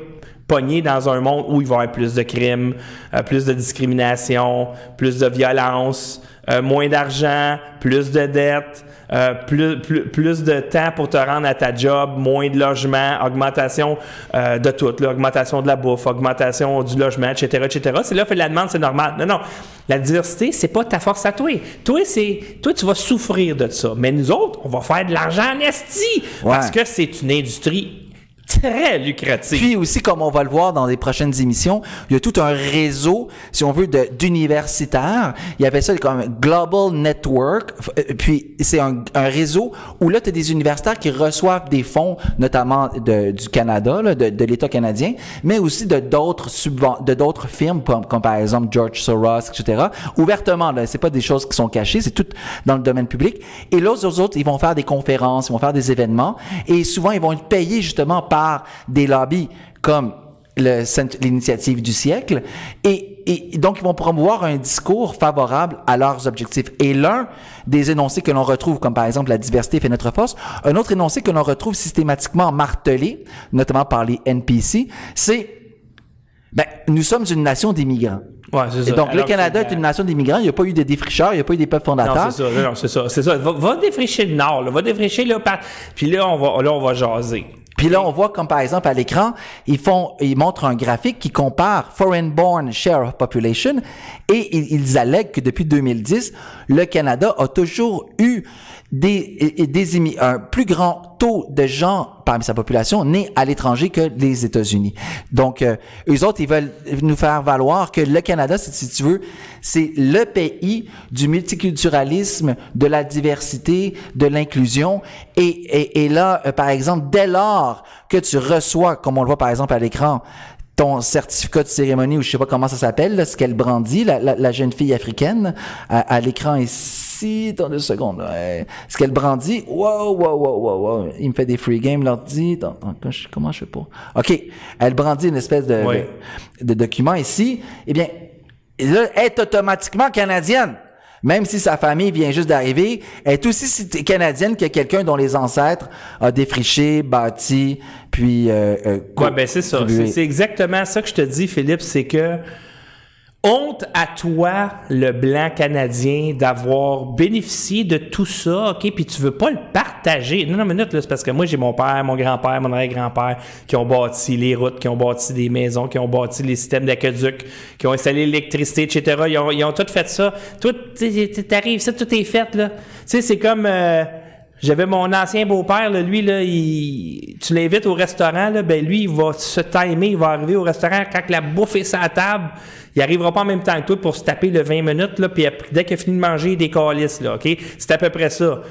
Speaker 3: pogné dans un monde où il va y avoir plus de crimes, euh, plus de discrimination, plus de violence, euh, moins d'argent, plus de dettes, euh, plus, plus, de temps pour te rendre à ta job, moins de logement, augmentation euh, de tout, augmentation de la bouffe, augmentation du logement, etc., etc. C'est là que la demande, c'est normal. Non, non. La diversité, c'est pas ta force à toi. Toi, c'est, toi, tu vas souffrir de ça. Mais nous autres, on va faire de l'argent en esti parce que c'est une industrie très lucratif.
Speaker 4: Puis aussi, comme on va le voir dans les prochaines émissions, il y a tout un réseau, si on veut, d'universitaires. Il y avait ça comme Global Network. Euh, Puis c'est un, réseau où là, tu as des universitaires qui reçoivent des fonds, notamment du Canada, de, l'État canadien, mais aussi de d'autres de d'autres firmes, comme, comme par exemple George Soros, etc. Ouvertement, là, c'est pas des choses qui sont cachées, c'est tout dans le domaine public. Et là, aux autres, ils vont faire des conférences, ils vont faire des événements, et souvent, ils vont être payés justement par des lobbies comme l'initiative du siècle, et, et donc ils vont promouvoir un discours favorable à leurs objectifs. Et l'un des énoncés que l'on retrouve, comme par exemple la diversité fait notre force, un autre énoncé que l'on retrouve systématiquement martelé, notamment par les NPC, c'est ben, nous sommes une nation d'immigrants.
Speaker 3: Ouais, c'est
Speaker 4: Et
Speaker 3: ça.
Speaker 4: donc, le Canada est une nation d'immigrants. Il n'y a pas eu de défricheurs, il n'y a pas eu des peuples
Speaker 3: Non,
Speaker 4: fondateurs.
Speaker 3: c'est ça, non, c'est ça, c'est ça. Va, va défricher le nord, là, va défricher là, par... puis là on va, là on va jaser.
Speaker 4: Puis là, on voit comme par exemple à l'écran, ils font, ils montrent un graphique qui compare foreign born share of population et ils, ils allèguent que depuis 2010, le Canada a toujours eu des, et- des un plus grand taux de gens parmi sa population nés à l'étranger que les États-Unis. Donc, euh, eux autres, ils veulent nous faire valoir que le Canada, si, si tu veux, c'est le pays du multiculturalisme, de la diversité, de l'inclusion. Et, et, et là, euh, par exemple, dès lors que tu reçois, comme on le voit par exemple à l'écran, ton certificat de cérémonie ou je sais pas comment ça s'appelle, là, ce qu'elle brandit, la, la, la jeune fille africaine à, à l'écran ici, dans deux secondes, là, ce qu'elle brandit, wow, wow, wow, wow, wow, il me fait des free games, l'ordi, comment je fais pas? OK, elle brandit une espèce de,
Speaker 3: Oui.
Speaker 4: de, de document ici, eh bien, là, elle est automatiquement canadienne. Même si sa famille vient juste d'arriver, est aussi canadienne que quelqu'un dont les ancêtres a défriché, bâti, puis euh, euh,
Speaker 3: Ouais, ben c'est ça. c'est exactement ça que je te dis, Philippe, c'est que honte à toi, le blanc canadien, d'avoir bénéficié de tout ça, OK, puis tu veux pas le partager. Non, non, minute, là, c'est parce que moi, j'ai mon père, mon grand-père, mon arrière-grand-père qui ont bâti les routes, qui ont bâti des maisons, qui ont bâti les systèmes d'aqueduc, qui ont installé l'électricité, etc. Ils ont, tout fait ça. Sais, t'arrives, ça, tout est fait, là. Tu sais, c'est comme... euh, j'avais mon ancien beau-père, là, lui, là, il, tu l'invites au restaurant, là, ben lui, il va se timer, il va arriver au restaurant quand la bouffe est sur la table. Il arrivera pas en même temps que toi pour se taper le 20 minutes, là, puis dès qu'il a fini de manger, il décalisse, là, OK? C'est à peu près ça.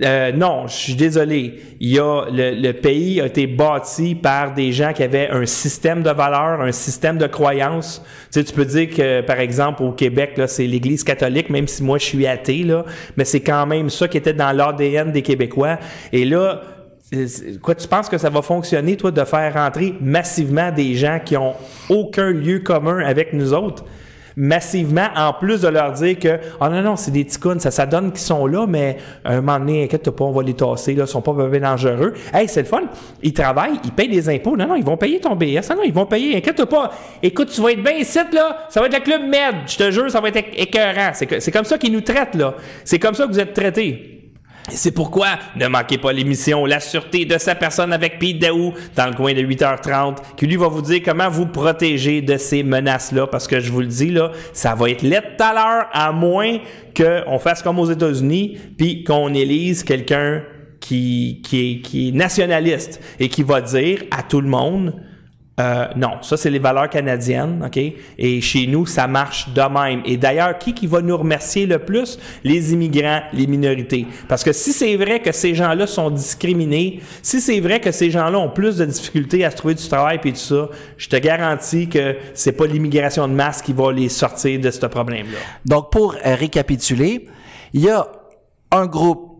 Speaker 3: Euh, non, je suis désolé. Il y a le, pays a été bâti par des gens qui avaient un système de valeurs, un système de croyances. Tu sais, tu peux dire que, par exemple, au Québec, c'est l'Église catholique, même si moi je suis athée, mais c'est quand même ça qui était dans l'ADN des Québécois. Et là, quoi, tu penses que ça va fonctionner, toi, de faire rentrer massivement des gens qui ont aucun lieu commun avec nous autres? Massivement, en plus de leur dire que « Ah non, non, c'est des ticounes, ça, ça donne qu'ils sont là, mais un moment donné, inquiète pas, on va les tasser, là, ils sont pas bien dangereux. Hey, c'est le fun, ils travaillent, ils payent des impôts. Non, non, ils vont payer ton BS. Non, non, ils vont payer, inquiète pas. Écoute, tu vas être bien ici, là, ça va être le Club Med, je te jure, ça va être éc- écœurant. C'est comme ça qu'ils nous traitent, là. C'est comme ça que vous êtes traités. C'est pourquoi ne manquez pas l'émission La sûreté de sa personne avec Pete Daou dans le coin de 8h30 qui lui va vous dire comment vous protéger de ces menaces-là. Parce que je vous le dis là, ça va être laid tout à l'heure à moins qu'on fasse comme aux États-Unis puis qu'on élise quelqu'un qui, qui, qui est nationaliste et qui va dire à tout le monde euh, non, ça c'est les valeurs canadiennes, ok? Et chez nous, ça marche de même. Et d'ailleurs, qui qui va nous remercier le plus? Les immigrants, les minorités. Parce que si c'est vrai que ces gens-là sont discriminés, si c'est vrai que ces gens-là ont plus de difficultés à se trouver du travail et tout ça, je te garantis que c'est pas l'immigration de masse qui va les sortir de ce problème-là.
Speaker 4: Donc, pour euh, récapituler, il y a un groupe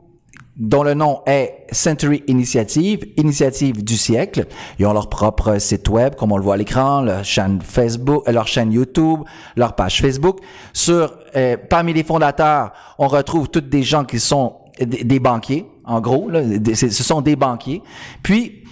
Speaker 4: dont le nom est Century Initiative, Initiative du siècle. Ils ont leur propre site web, comme on le voit à l'écran, leur chaîne Facebook, euh, leur chaîne YouTube, leur page Facebook. Sur, euh, parmi les fondateurs, on retrouve toutes des gens qui sont des, des banquiers, en gros. Là, ce sont des banquiers. Puis,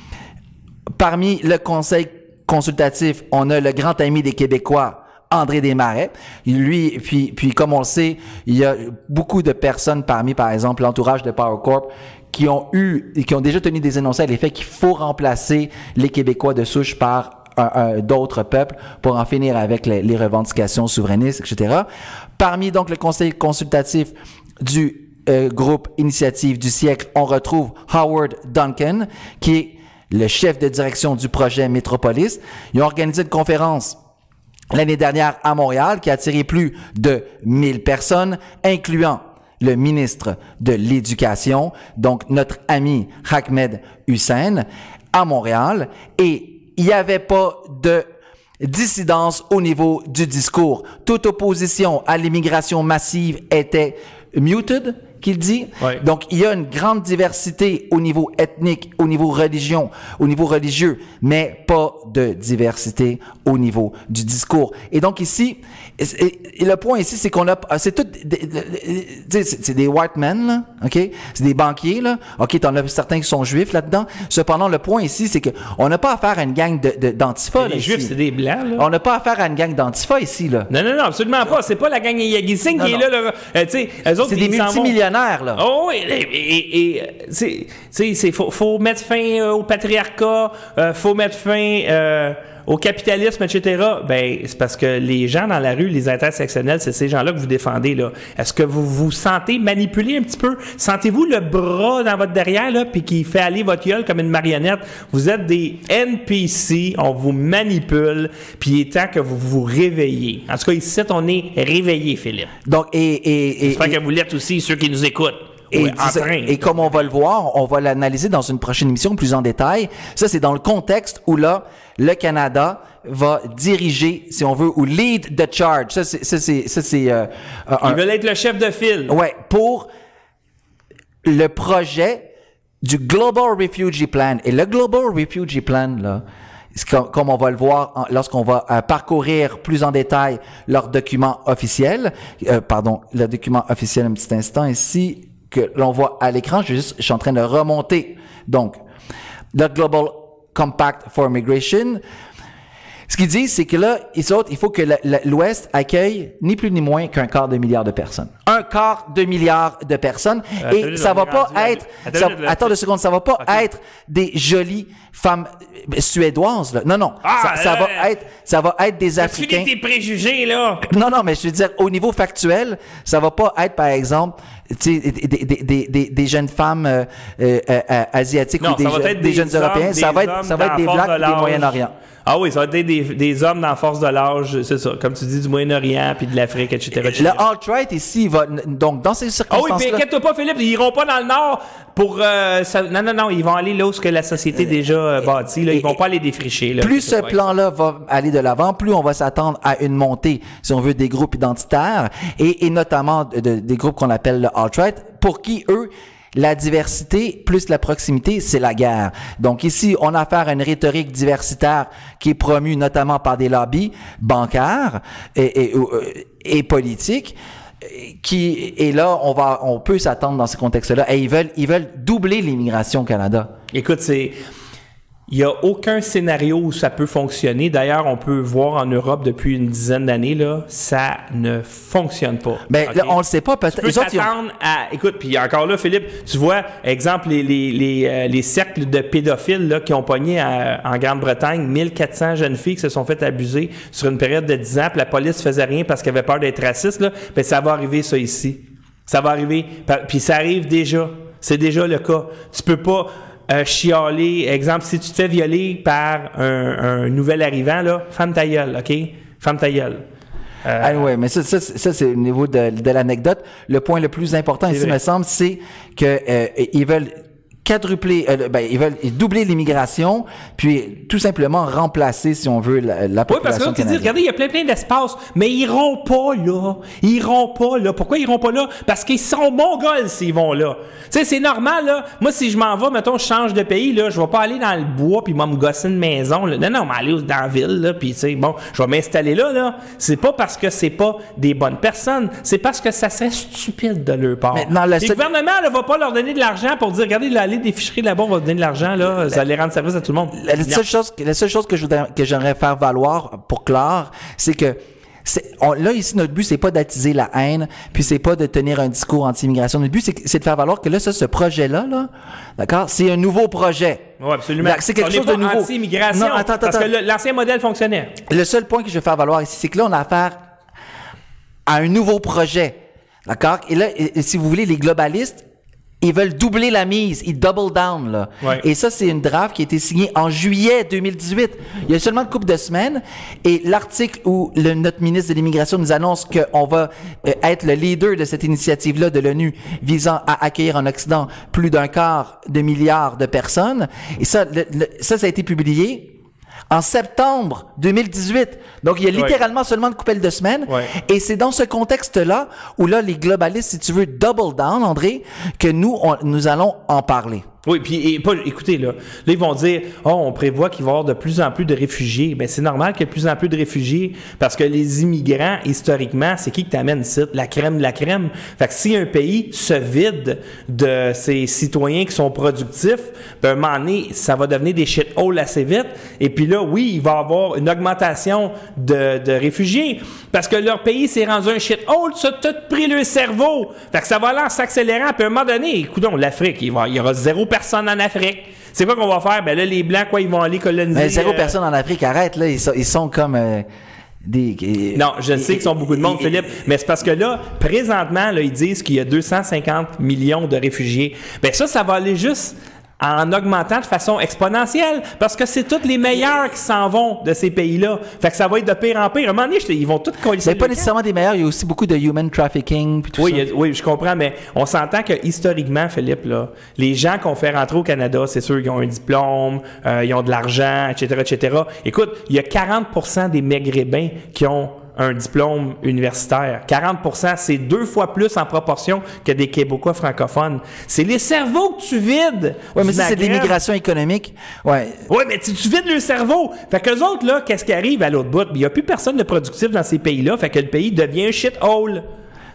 Speaker 4: Parmi le conseil consultatif, on a le grand ami des Québécois, André Desmarais. Lui, puis, puis comme on le sait, il y a beaucoup de personnes parmi, par exemple, l'entourage de Power Corp qui ont eu, qui ont déjà tenu des énoncés à l'effet qu'il faut remplacer les Québécois de souche par d'autres peuples pour en finir avec les, les revendications souverainistes, etc. Parmi donc le conseil consultatif du euh, groupe Initiative du siècle, on retrouve Howard Duncan, qui est le chef de direction du projet Métropolis. Ils ont organisé une conférence l'année dernière à Montréal qui a attiré plus de 1000 personnes, incluant le ministre de l'Éducation, donc notre ami Ahmed Hussein, à Montréal. Et il n'y avait pas de dissidence au niveau du discours. Toute opposition à l'immigration massive était muted, qu'il dit.
Speaker 3: Ouais.
Speaker 4: Donc, il y a une grande diversité au niveau ethnique, au niveau religion, au niveau religieux, mais pas de diversité au niveau du discours. Et donc ici, et, et- et le point ici, c'est qu'on a, c'est tout, c'est des white men, là, ok? C'est des banquiers, là. Ok, t'en as certains qui sont juifs là-dedans. Cependant, le point ici, c'est que on n'a pas affaire à une gang de, d'antifa,
Speaker 3: Les
Speaker 4: ici.
Speaker 3: Juifs, c'est des Blancs, là.
Speaker 4: On n'a pas affaire à une gang d'antifa ici, là.
Speaker 3: Non, non, non, absolument pas. C'est pas la gang Yagi Singh qui
Speaker 4: non.
Speaker 3: est là. là. Euh, tu sais,
Speaker 4: C'est des multimillionnaires, là.
Speaker 3: Oh, oui, et, et, et, c'est, c'est, c'est- faut, faut mettre fin euh, au patriarcat, euh, faut mettre fin euh, au capitalisme, etc. Ben, c'est parce que les gens dans la rue, les intersectionnels, c'est ces gens-là que vous défendez, là. Est-ce que vous vous sentez manipulé un petit peu? Sentez-vous le bras dans votre derrière, là, puis qui fait aller votre gueule comme une marionnette? Vous êtes des NPC, on vous manipule, puis il est temps que vous vous réveillez. En tout cas, ici, on est réveillés, Philippe.
Speaker 4: Donc, et, et, et,
Speaker 3: J'espère
Speaker 4: et-
Speaker 3: que vous l'êtes aussi, ceux qui nous écoutent.
Speaker 4: Et,
Speaker 3: Ouais, en
Speaker 4: dis-
Speaker 3: train.
Speaker 4: et comme on va le voir, on va l'analyser dans une prochaine émission plus en détail. Ça, c'est dans le contexte où là, le Canada va diriger, si on veut, ou lead the charge. Ça, c'est, ça, c'est, ça, c'est, euh, euh,
Speaker 3: Ils veulent être le chef de file.
Speaker 4: ouais, pour le projet du Global Refugee Plan. Et le Global Refugee Plan, là, comme, on va le voir lorsqu'on va euh, parcourir plus en détail leur document officiel, euh, pardon, le document officiel un petit instant ici, que l'on voit à l'écran, je, juste, je suis en train de remonter. Donc, le Global Compact for Migration, ce qu'ils disent, c'est que là, ils autres, il faut que l'Ouest accueille ni plus ni moins qu'un quart de milliard de personnes. Un quart de milliard de personnes.
Speaker 3: Attends,
Speaker 4: et ça va pas
Speaker 3: à-
Speaker 4: être,
Speaker 3: Attends,
Speaker 4: ça- deux secondes, ça va pas être des jolies femmes euh, suédoises, là. Non, non.
Speaker 3: Ah,
Speaker 4: ça, va être, ça va être des
Speaker 3: Tu
Speaker 4: Africains.
Speaker 3: finis tes préjugés, là?
Speaker 4: Non, non, mais je veux dire, au niveau factuel, ça va pas être, par exemple, tu des, des, des, des, des jeunes femmes euh, euh, euh, asiatiques
Speaker 3: Non,
Speaker 4: ou des, je- des
Speaker 3: des,
Speaker 4: jeunes
Speaker 3: hommes,
Speaker 4: Européens. Ça
Speaker 3: des
Speaker 4: va être, ça va être des blacks
Speaker 3: de l'âge.
Speaker 4: Moyen-Orient.
Speaker 3: Ah oui, ça va être des, des, hommes dans la force de l'âge, c'est ça. Comme tu dis, du Moyen-Orient, puis de l'Afrique, etc. etc.
Speaker 4: Le alt-right ici va, donc dans ces
Speaker 3: Ah oui,
Speaker 4: circonstances
Speaker 3: puis inquiète-toi pas, Philippe, ils iront pas dans le Nord pour... euh, ça- non, non, non, ils vont aller là où ce que la société est déjà euh, bâtie. Là. Ils vont pas aller défricher. Là.
Speaker 4: plus ce plan-là va aller de l'avant, plus on va s'attendre à une montée, si on veut, des groupes identitaires et, et notamment de- de- des groupes qu'on appelle le alt-right, pour qui eux la diversité plus la proximité, c'est la guerre. Donc ici, on a affaire à une rhétorique diversitaire qui est promue notamment par des lobbies bancaires et, euh, politiques. Qui et là, on va, on peut s'attendre dans ce contexte-là. Et ils veulent, ils veulent doubler l'immigration au Canada.
Speaker 3: Écoute, c'est. Il n'y a aucun scénario où ça peut fonctionner. D'ailleurs, on peut voir en Europe depuis une dizaine d'années, là, ça ne fonctionne pas.
Speaker 4: Ben
Speaker 3: OK?
Speaker 4: là, on le sait pas.
Speaker 3: Tu
Speaker 4: Peut-être.
Speaker 3: peux
Speaker 4: eux autres, ils ont-
Speaker 3: t'attendre à. Écoute, puis encore là, Philippe, tu vois, exemple, les, les, les, euh, les cercles de pédophiles là, qui ont pogné à- en Grande-Bretagne 1400 jeunes filles qui se sont fait abuser sur une période de 10 ans, puis la police faisait rien parce qu'elle avait peur d'être raciste. Là. Ben, ça va arriver, ça, ici. Ça va arriver. Puis ça arrive déjà. C'est déjà le cas. Tu peux pas euh, chialer. Exemple, si tu te fais violer par un, un nouvel arrivant, là, femme ta gueule, OK? Femme ta gueule. Euh,
Speaker 4: Ah ouais, mais ça, ça, ça, c'est au niveau de, de l'anecdote. Le point le plus important ici,
Speaker 3: vrai.
Speaker 4: me semble, c'est que euh, ils veulent quadrupler, euh, ben, ils veulent doubler l'immigration, puis tout simplement remplacer, si on veut, la, la
Speaker 3: Oui, parce que
Speaker 4: population
Speaker 3: là, tu dis, regardez, il y a plein, plein d'espace, mais ils iront pas là. Ils iront pas là. Pourquoi ils iront pas là? Parce qu'ils seront mongols s'ils vont là. Tu sais, c'est normal, là. Moi, si je m'en vais, mettons, je change de pays, là, je vais pas aller dans le bois puis moi me gosser une maison, là. Non, non, mais aller dans la ville, là, puis tu sais, bon, je vais m'installer là, là. C'est pas parce que c'est pas des bonnes personnes, c'est parce que ça serait stupide de leur part. Le gouvernement, là, va pas leur donner de l'argent pour dire, regardez, là, allez des ficheries là-bas, on va donner de l'argent, là, ça allait rendre service à tout le monde.
Speaker 4: La, seule chose, la seule chose que je voudrais, que j'aimerais faire valoir pour clore, c'est que on- là ici notre but c'est pas d'attiser la haine, puis c'est pas de tenir un discours anti-immigration. Notre but c'est de faire valoir que là ça, ce projet-là, là, d'accord, c'est un nouveau projet.
Speaker 3: Oui, absolument.
Speaker 4: C'est quelque
Speaker 3: On
Speaker 4: chose de nouveau.
Speaker 3: anti-immigration,
Speaker 4: Non, attends, attends,
Speaker 3: parce que
Speaker 4: attends.
Speaker 3: l'ancien modèle fonctionnait.
Speaker 4: Le seul point que je veux faire valoir ici, c'est que là, on a affaire à un nouveau projet. D'accord? Et là, et- et si vous voulez, les globalistes, Ils veulent doubler la mise, ils double down là.
Speaker 3: Ouais.
Speaker 4: Et ça c'est une draft qui a été signée en juillet 2018. Il y a seulement une couple de semaines et l'article où le, notre ministre de l'immigration nous annonce qu'on va euh, être le leader de cette initiative là de l'ONU visant à accueillir en Occident plus d'un quart de milliard de personnes. Et ça, le- le- ça, ça a été publié en septembre 2018. Donc, il y a
Speaker 3: Ouais.
Speaker 4: littéralement seulement une couple de semaines.
Speaker 3: Ouais.
Speaker 4: Et c'est dans ce contexte-là où là, les globalistes, si tu veux, double down, André, que nous, on- nous allons en parler.
Speaker 3: Oui, puis et pas, écoutez, là, là, ils vont dire, oh, on prévoit qu'il va y avoir de plus en plus de réfugiés. Ben, c'est normal qu'il y ait de plus en plus de réfugiés parce que les immigrants, historiquement, c'est qui qui t'amène ici? La crème de la crème. Fait que si un pays se vide de ses citoyens qui sont productifs, ben, un moment donné, ça va devenir des shitholes assez vite. Et puis là, oui, il va y avoir une augmentation de, de réfugiés parce que leur pays s'est rendu un shithole, ça a tout pris le cerveau. Fait que ça va aller en s'accélérant. Puis à un moment donné, écoute, l'Afrique, il, va- il y aura zéro personne en Afrique. C'est quoi qu'on va faire? Ben là, les Blancs, quoi, ils vont aller coloniser.
Speaker 4: Mais zéro
Speaker 3: euh,
Speaker 4: personne en Afrique, arrête, là, ils sont, ils sont comme euh, des...
Speaker 3: Non, je sais qu'ils sont beaucoup de monde, Philippe, mais c'est parce que là, présentement, là, ils disent qu'il y a 250 millions de réfugiés. Ben ça, ça va aller juste en augmentant de façon exponentielle, parce que c'est tous les meilleurs qui s'en vont de ces pays-là. Fait que ça va être de pire en pire. À un moment donné, ils vont tous coller
Speaker 4: Mais pas nécessairement des meilleurs, il y a aussi beaucoup de human trafficking puis tout
Speaker 3: Oui,
Speaker 4: ça.
Speaker 3: a- oui, je comprends, mais on s'entend que historiquement, Philippe, là, les gens qu'on fait rentrer au Canada, c'est sûr qu'ils ont un diplôme, euh, ils ont de l'argent, etc., etc. Écoute, il y a 40% des Maghrébins qui ont un diplôme universitaire. 40% c'est deux fois plus en proportion que des Québécois francophones. C'est les cerveaux que tu vides.
Speaker 4: Ouais, mais ça, c'est de
Speaker 3: Maghreb.
Speaker 4: l'immigration économique. Ouais.
Speaker 3: Oui, mais tu, tu vides le cerveau. Fait que autres, là, qu'est-ce qui arrive à l'autre bout? Il n'y a plus personne de productif dans ces pays-là. Fait que le pays devient un shithole.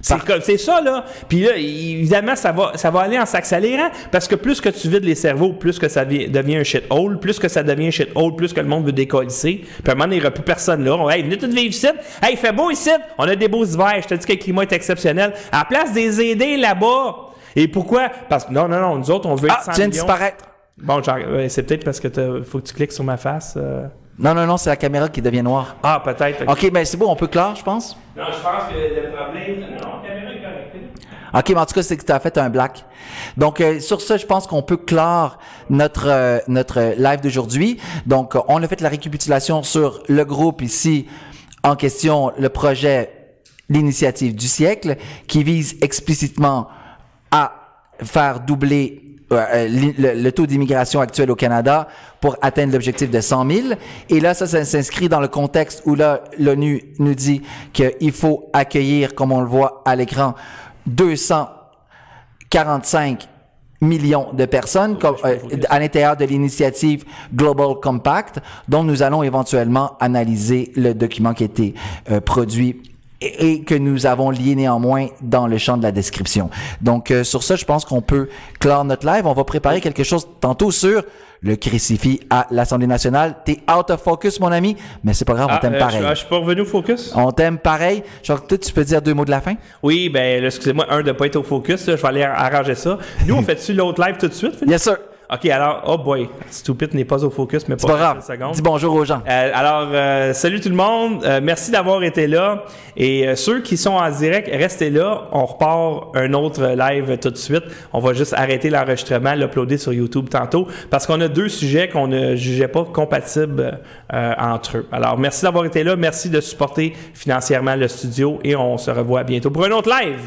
Speaker 3: C'est comme c'est ça là. Puis là, évidemment, ça va ça va aller en s'accélérant parce que plus que tu vides les cerveaux, plus que ça vi- devient un shithole, plus que ça devient un shithole, plus que le monde veut décoller. Puis à un moment il n'y aura plus personne là. On, hey, venez tous vivre ici. Hey, il fait beau ici. On a des beaux hivers. Je te dis que le climat est exceptionnel. À la place des aider là-bas. Et pourquoi? Parce que non, non, non, nous autres, on veut
Speaker 4: Ah,
Speaker 3: être 100
Speaker 4: tu viens de disparaître.
Speaker 3: Bon, c'est peut-être parce que t'as- faut que tu cliques sur ma face. euh.
Speaker 4: Non, non, non, c'est la caméra qui devient noire.
Speaker 3: Ah, peut-être.
Speaker 4: OK, ben c'est bon, on peut clore, je pense.
Speaker 3: Non, je pense que le problème. Non, la caméra est correcte.
Speaker 4: OK, mais en tout cas, c'est que tu as fait un black. Donc, euh, sur ça, je pense qu'on peut clore notre, euh, notre live d'aujourd'hui. Donc, euh, on a fait la récapitulation sur le groupe ici en question, le projet L'initiative du siècle, qui vise explicitement à faire doubler euh, euh, le, le taux d'immigration actuel au Canada pour atteindre l'objectif de 100 000. Et là, ça, ça s'inscrit dans le contexte où là, l'ONU nous dit qu'il faut accueillir, comme on le voit à l'écran, 245 millions de personnes comme, euh, à l'intérieur de l'initiative Global Compact, dont nous allons éventuellement analyser le document qui a été euh, produit et, et que nous avons lié néanmoins dans le champ de la description. Donc, euh, sur ça, je pense qu'on peut clore notre live. On va préparer quelque chose tantôt sur le crucifix à l'Assemblée nationale. T'es out of focus, mon ami, mais c'est pas grave, on
Speaker 3: Ah,
Speaker 4: t'aime
Speaker 3: euh,
Speaker 4: pareil.
Speaker 3: Je, je suis pas revenu au focus?
Speaker 4: On t'aime pareil. Genre, tu peux dire deux mots de la fin?
Speaker 3: Oui, ben, excusez-moi, un, de pas être au focus, là, je vais aller arranger ça. Nous, on fait-tu l'autre live tout de suite, Philippe?
Speaker 4: Yes, sir.
Speaker 3: Ok, alors, oh boy, Stupid n'est pas au focus, mais
Speaker 4: pas grave.
Speaker 3: 30 secondes.
Speaker 4: Dis bonjour aux gens.
Speaker 3: Euh, alors, euh, salut tout le monde. Euh, merci d'avoir été là. Et euh, ceux qui sont en direct, restez là. On repart un autre live tout de suite. On va juste arrêter l'enregistrement, l'uploader sur YouTube tantôt, parce qu'on a deux sujets qu'on ne jugeait pas compatibles euh, entre eux. Alors, merci d'avoir été là. Merci de supporter financièrement le studio et on se revoit bientôt pour un autre live.